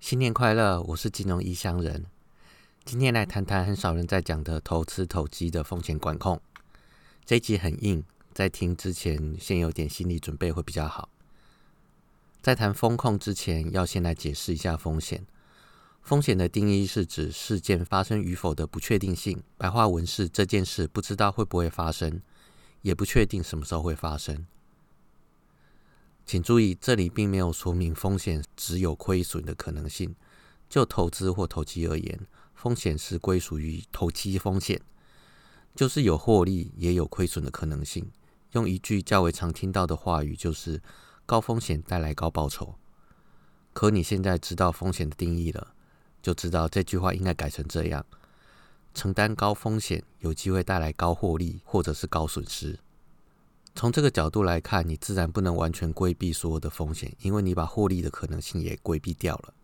新年快乐！我是金融异乡人，今天来谈谈很少人在讲的投资投机的风险管控。这一集很硬，在听之前先有点心理准备会比较好。在谈风控之前，要先来解释一下风险。风险的定义是指事件发生与否的不确定性。白话文是这件事不知道会不会发生，也不确定什么时候会发生。请注意，这里并没有说明风险只有亏损的可能性。就投资或投机而言，风险是归属于投机风险，就是有获利也有亏损的可能性。用一句较为常听到的话语，就是高风险带来高报酬。可你现在知道风险的定义了，就知道这句话应该改成这样：承担高风险，有机会带来高获利，或者是高损失。从这个角度来看，你自然不能完全规避所有的风险，因为你把获利的可能性也规避掉了。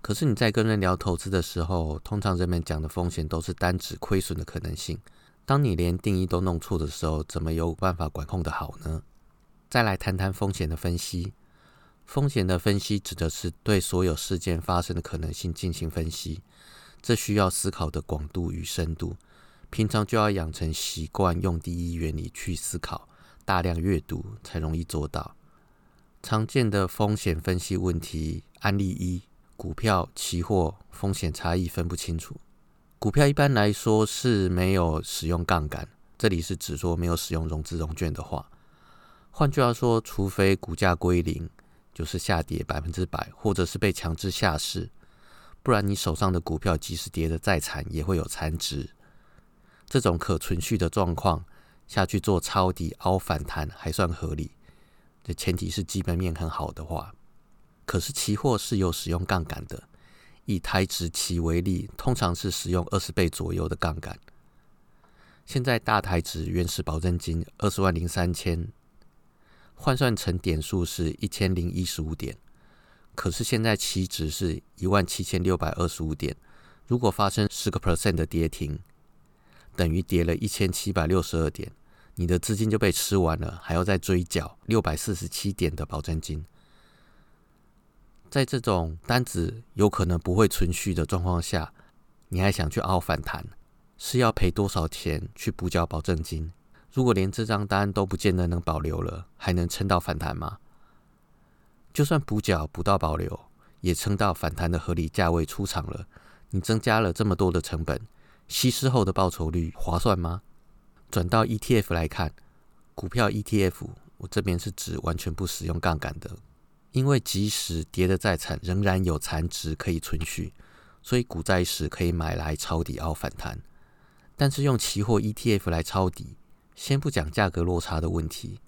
可是你在跟人聊投资的时候，通常人们讲的风险都是单指亏损的可能性。当你连定义都弄错的时候，怎么有办法管控的好呢？再来谈谈风险的分析。风险的分析指的是对所有事件发生的可能性进行分析，这需要思考的广度与深度。平常就要养成习惯，用第一原理去思考，大量阅读才容易做到。常见的风险分析问题案例一：股票、期货风险差异分不清楚。股票一般来说是没有使用杠杆，这里是指说没有使用融资融券的话。换句话说，除非股价归零，就是下跌百分之百，或者是被强制下市，不然你手上的股票即使跌得再惨，也会有残值。这种可存续的状况下去做抄底凹反弹还算合理，这前提是基本面很好的话。可是期货是有使用杠杆的，以台指期为例，通常是使用二十倍左右的杠杆。现在大台指原始保证金二十万零三千，换算成点数是一千零一十五点，可是现在期指是一万七千六百二十五点，如果发生十个 percent 的跌停。等于跌了一千七百六十二点，你的资金就被吃完了，还要再追缴六百四十七点的保证金。在这种单子有可能不会存续的状况下，你还想去凹反弹，是要赔多少钱去补缴保证金？如果连这张单都不见得能保留了，还能撑到反弹吗？就算补缴补到保留，也撑到反弹的合理价位出场了，你增加了这么多的成本。稀释后的报酬率划算吗？转到 ETF 来看，股票 ETF，我这边是指完全不使用杠杆的，因为即使跌得再惨，仍然有残值可以存续，所以股债时可以买来抄底凹反弹。但是用期货 ETF 来抄底，先不讲价格落差的问题，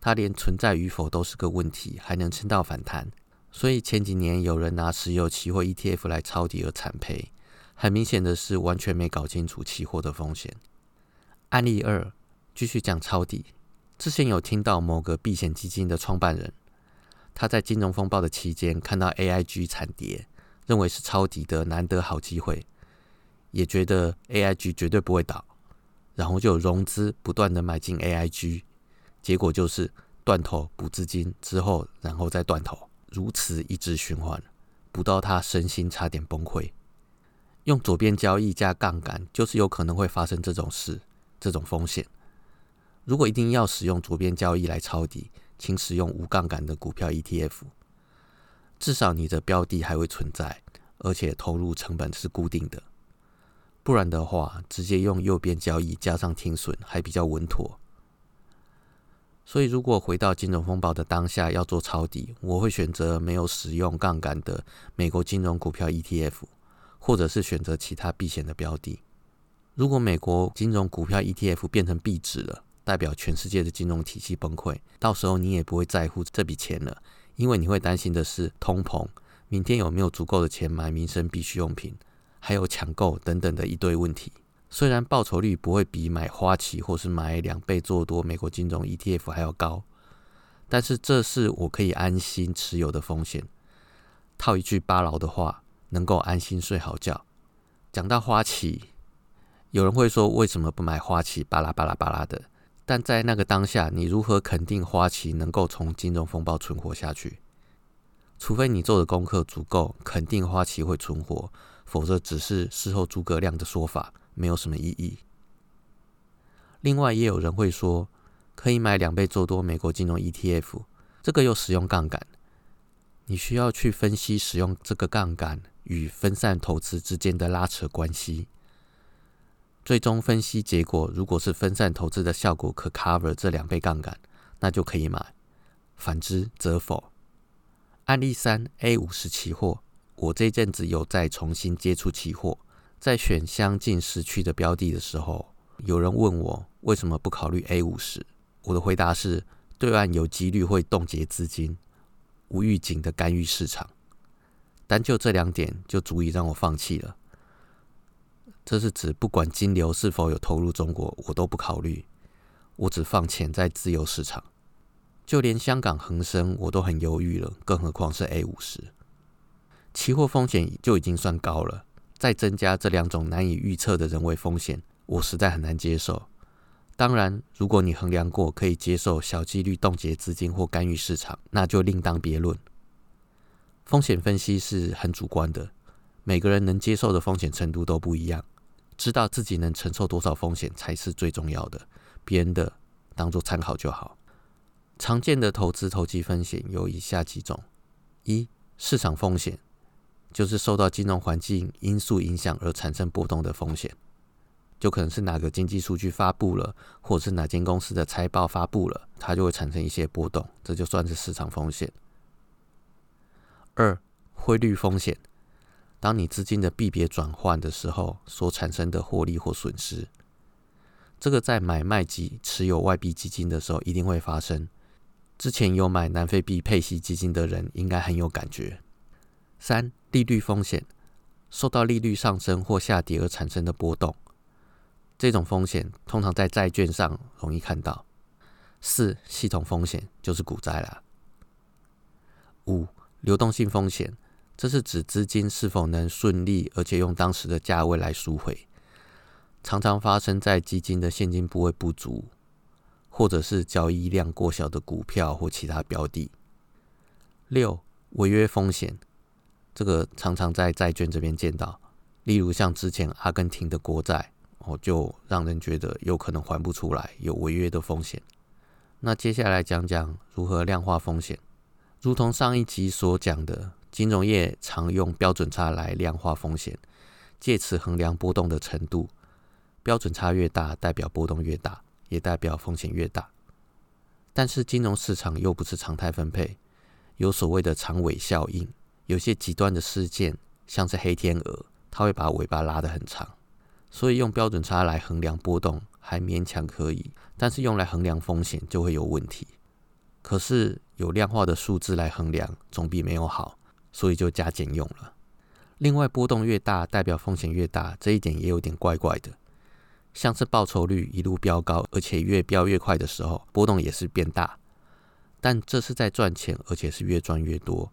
它连存在与否都是个问题，还能撑到反弹。所以前几年有人拿石油期货 ETF 来抄底而惨赔。很明显的是，完全没搞清楚期货的风险。案例二，继续讲抄底。之前有听到某个避险基金的创办人，他在金融风暴的期间看到 AIG 惨跌，认为是抄底的难得好机会，也觉得 AIG 绝对不会倒，然后就融资不断的买进 AIG，结果就是断头补资金之后，然后再断头，如此一直循环，补到他身心差点崩溃。用左边交易加杠杆，就是有可能会发生这种事，这种风险。如果一定要使用左边交易来抄底，请使用无杠杆的股票 ETF，至少你的标的还会存在，而且投入成本是固定的。不然的话，直接用右边交易加上停损还比较稳妥。所以，如果回到金融风暴的当下要做抄底，我会选择没有使用杠杆的美国金融股票 ETF。或者是选择其他避险的标的。如果美国金融股票 ETF 变成币值了，代表全世界的金融体系崩溃，到时候你也不会在乎这笔钱了，因为你会担心的是通膨，明天有没有足够的钱买民生必需用品，还有抢购等等的一堆问题。虽然报酬率不会比买花旗或是买两倍做多美国金融 ETF 还要高，但是这是我可以安心持有的风险。套一句巴劳的话。能够安心睡好觉。讲到花旗，有人会说为什么不买花旗？巴拉巴拉巴拉的。但在那个当下，你如何肯定花旗能够从金融风暴存活下去？除非你做的功课足够，肯定花旗会存活，否则只是事后诸葛亮的说法，没有什么意义。另外，也有人会说，可以买两倍做多美国金融 ETF，这个又使用杠杆，你需要去分析使用这个杠杆与分散投资之间的拉扯关系。最终分析结果，如果是分散投资的效果可 cover 这两倍杠杆，那就可以买；反之则否。案例三：A 五十期货。我这阵子有在重新接触期货，在选相近时区的标的的时候，有人问我为什么不考虑 A 五十？我的回答是：对岸有几率会冻结资金，无预警的干预市场。单就这两点就足以让我放弃了。这是指不管金流是否有投入中国，我都不考虑，我只放钱在自由市场。就连香港恒生我都很犹豫了，更何况是 A 五十。期货风险就已经算高了，再增加这两种难以预测的人为风险，我实在很难接受。当然，如果你衡量过可以接受小几率冻结资金或干预市场，那就另当别论。风险分析是很主观的，每个人能接受的风险程度都不一样，知道自己能承受多少风险才是最重要的，别人的当做参考就好。常见的投资投机风险有以下几种：一、市场风险，就是受到金融环境因素影响而产生波动的风险，就可能是哪个经济数据发布了，或者是哪间公司的财报发布了，它就会产生一些波动，这就算是市场风险。二、汇率风险，当你资金的币别转换的时候所产生的获利或损失，这个在买卖及持有外币基金的时候一定会发生。之前有买南非币配息基金的人应该很有感觉。三、利率风险，受到利率上升或下跌而产生的波动，这种风险通常在债券上容易看到。四、系统风险就是股灾啦。五、流动性风险，这是指资金是否能顺利而且用当时的价位来赎回，常常发生在基金的现金部位不足。或者是交易量过小的股票或其他标的。六、违约风险，这个常常在债券这边见到，例如像之前阿根廷的国债，哦，就让人觉得有可能还不出来，有违约的风险。那接下来讲讲如何量化风险。如同上一集所讲的，金融业常用标准差来量化风险，借此衡量波动的程度。标准差越大，代表波动越大。也代表风险越大，但是金融市场又不是常态分配，有所谓的长尾效应。有些极端的事件，像是黑天鹅，它会把尾巴拉得很长。所以用标准差来衡量波动还勉强可以，但是用来衡量风险就会有问题。可是有量化的数字来衡量，总比没有好，所以就加减用了。另外，波动越大，代表风险越大，这一点也有点怪怪的。像是报酬率一路飙高，而且越飙越快的时候，波动也是变大。但这是在赚钱，而且是越赚越多。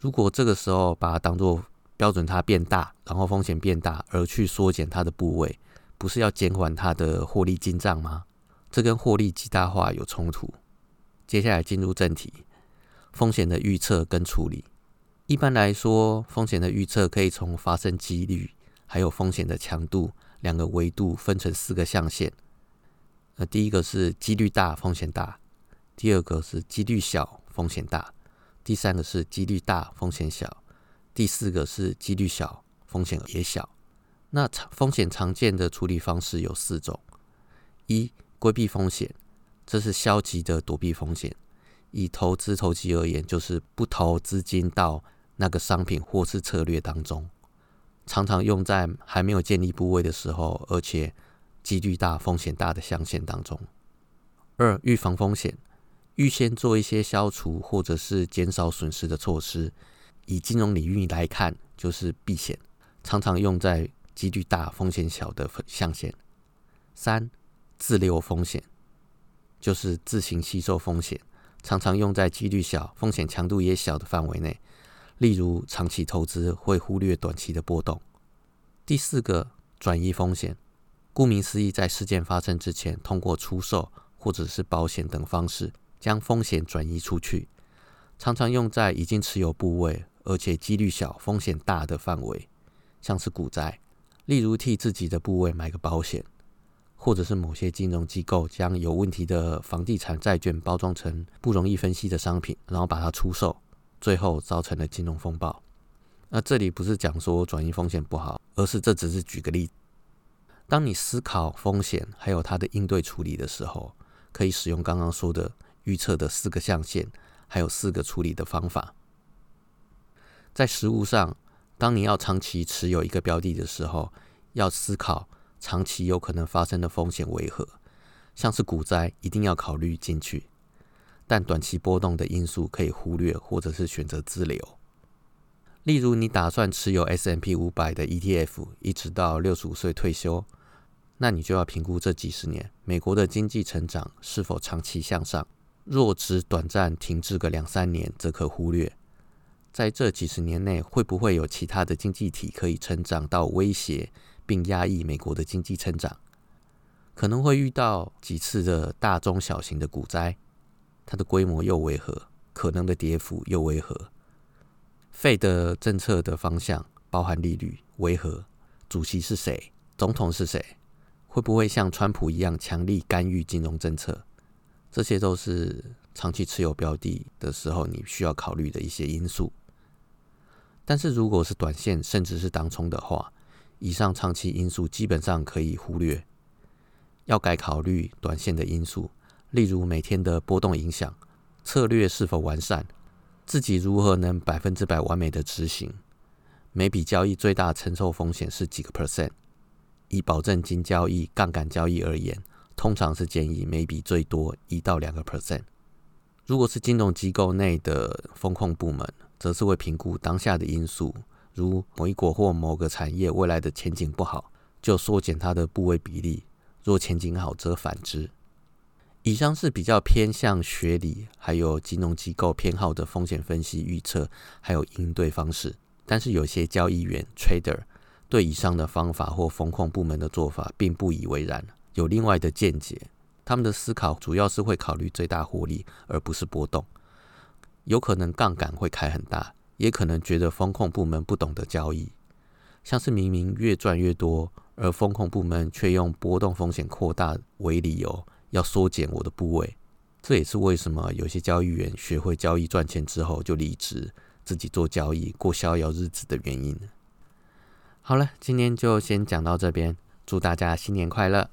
如果这个时候把它当做标准它变大，然后风险变大，而去缩减它的部位，不是要减缓它的获利进账吗？这跟获利极大化有冲突。接下来进入正题，风险的预测跟处理。一般来说，风险的预测可以从发生几率，还有风险的强度。两个维度分成四个象限，那第一个是几率大风险大，第二个是几率小风险大，第三个是几率大风险小，第四个是几率小风险也小。那常风险常见的处理方式有四种：一、规避风险，这是消极的躲避风险。以投资投机而言，就是不投资金到那个商品或是策略当中。常常用在还没有建立部位的时候，而且几率大、风险大的象限当中。二、预防风险，预先做一些消除或者是减少损失的措施。以金融领域来看，就是避险，常常用在几率大、风险小的象限。三、自留风险，就是自行吸收风险，常常用在几率小、风险强度也小的范围内。例如，长期投资会忽略短期的波动。第四个，转移风险。顾名思义，在事件发生之前，通过出售或者是保险等方式，将风险转移出去。常常用在已经持有部位而且几率小、风险大的范围，像是股灾，例如替自己的部位买个保险，或者是某些金融机构将有问题的房地产债券包装成不容易分析的商品，然后把它出售，最后造成了金融风暴。那这里不是讲说转移风险不好，而是这只是举个例。当你思考风险还有它的应对处理的时候，可以使用刚刚说的预测的四个象限，还有四个处理的方法。在实物上，当你要长期持有一个标的的时候，要思考长期有可能发生的风险为何，像是股灾一定要考虑进去，但短期波动的因素可以忽略，或者是选择自留。例如，你打算持有 S M P 五百的 E T F，一直到六十五岁退休。那你就要评估这几十年美国的经济成长是否长期向上。若只短暂停滞个两三年，则可忽略。在这几十年内，会不会有其他的经济体可以成长到威胁并压抑美国的经济成长？可能会遇到几次的大中小型的股灾，它的规模又为何？可能的跌幅又为何？费的政策的方向，包含利率为何？主席是谁？总统是谁？会不会像川普一样强力干预金融政策？这些都是长期持有标的的时候你需要考虑的一些因素。但是如果是短线甚至是当冲的话，以上长期因素基本上可以忽略，要改考虑短线的因素，例如每天的波动影响、策略是否完善、自己如何能百分之百完美的执行、每笔交易最大承受风险是几个 percent。以保证金交易、杠杆交易而言，通常是建议每笔最多一到两个 percent。如果是金融机构内的风控部门，则是会评估当下的因素，如某一国或某个产业未来的前景不好，就缩减它的部位比例；若前景好，则反之。以上是比较偏向学理，还有金融机构偏好的风险分析预测，还有应对方式。但是有些交易员 trader。对以上的方法或风控部门的做法并不以为然，有另外的见解。他们的思考主要是会考虑最大获利，而不是波动。有可能杠杆会开很大，也可能觉得风控部门不懂得交易。像是明明越赚越多，而风控部门却用波动风险扩大为理由，要缩减我的部位。这也是为什么有些交易员学会交易赚钱之后就离职，自己做交易过逍遥日子的原因。好了，今天就先讲到这边，祝大家新年快乐！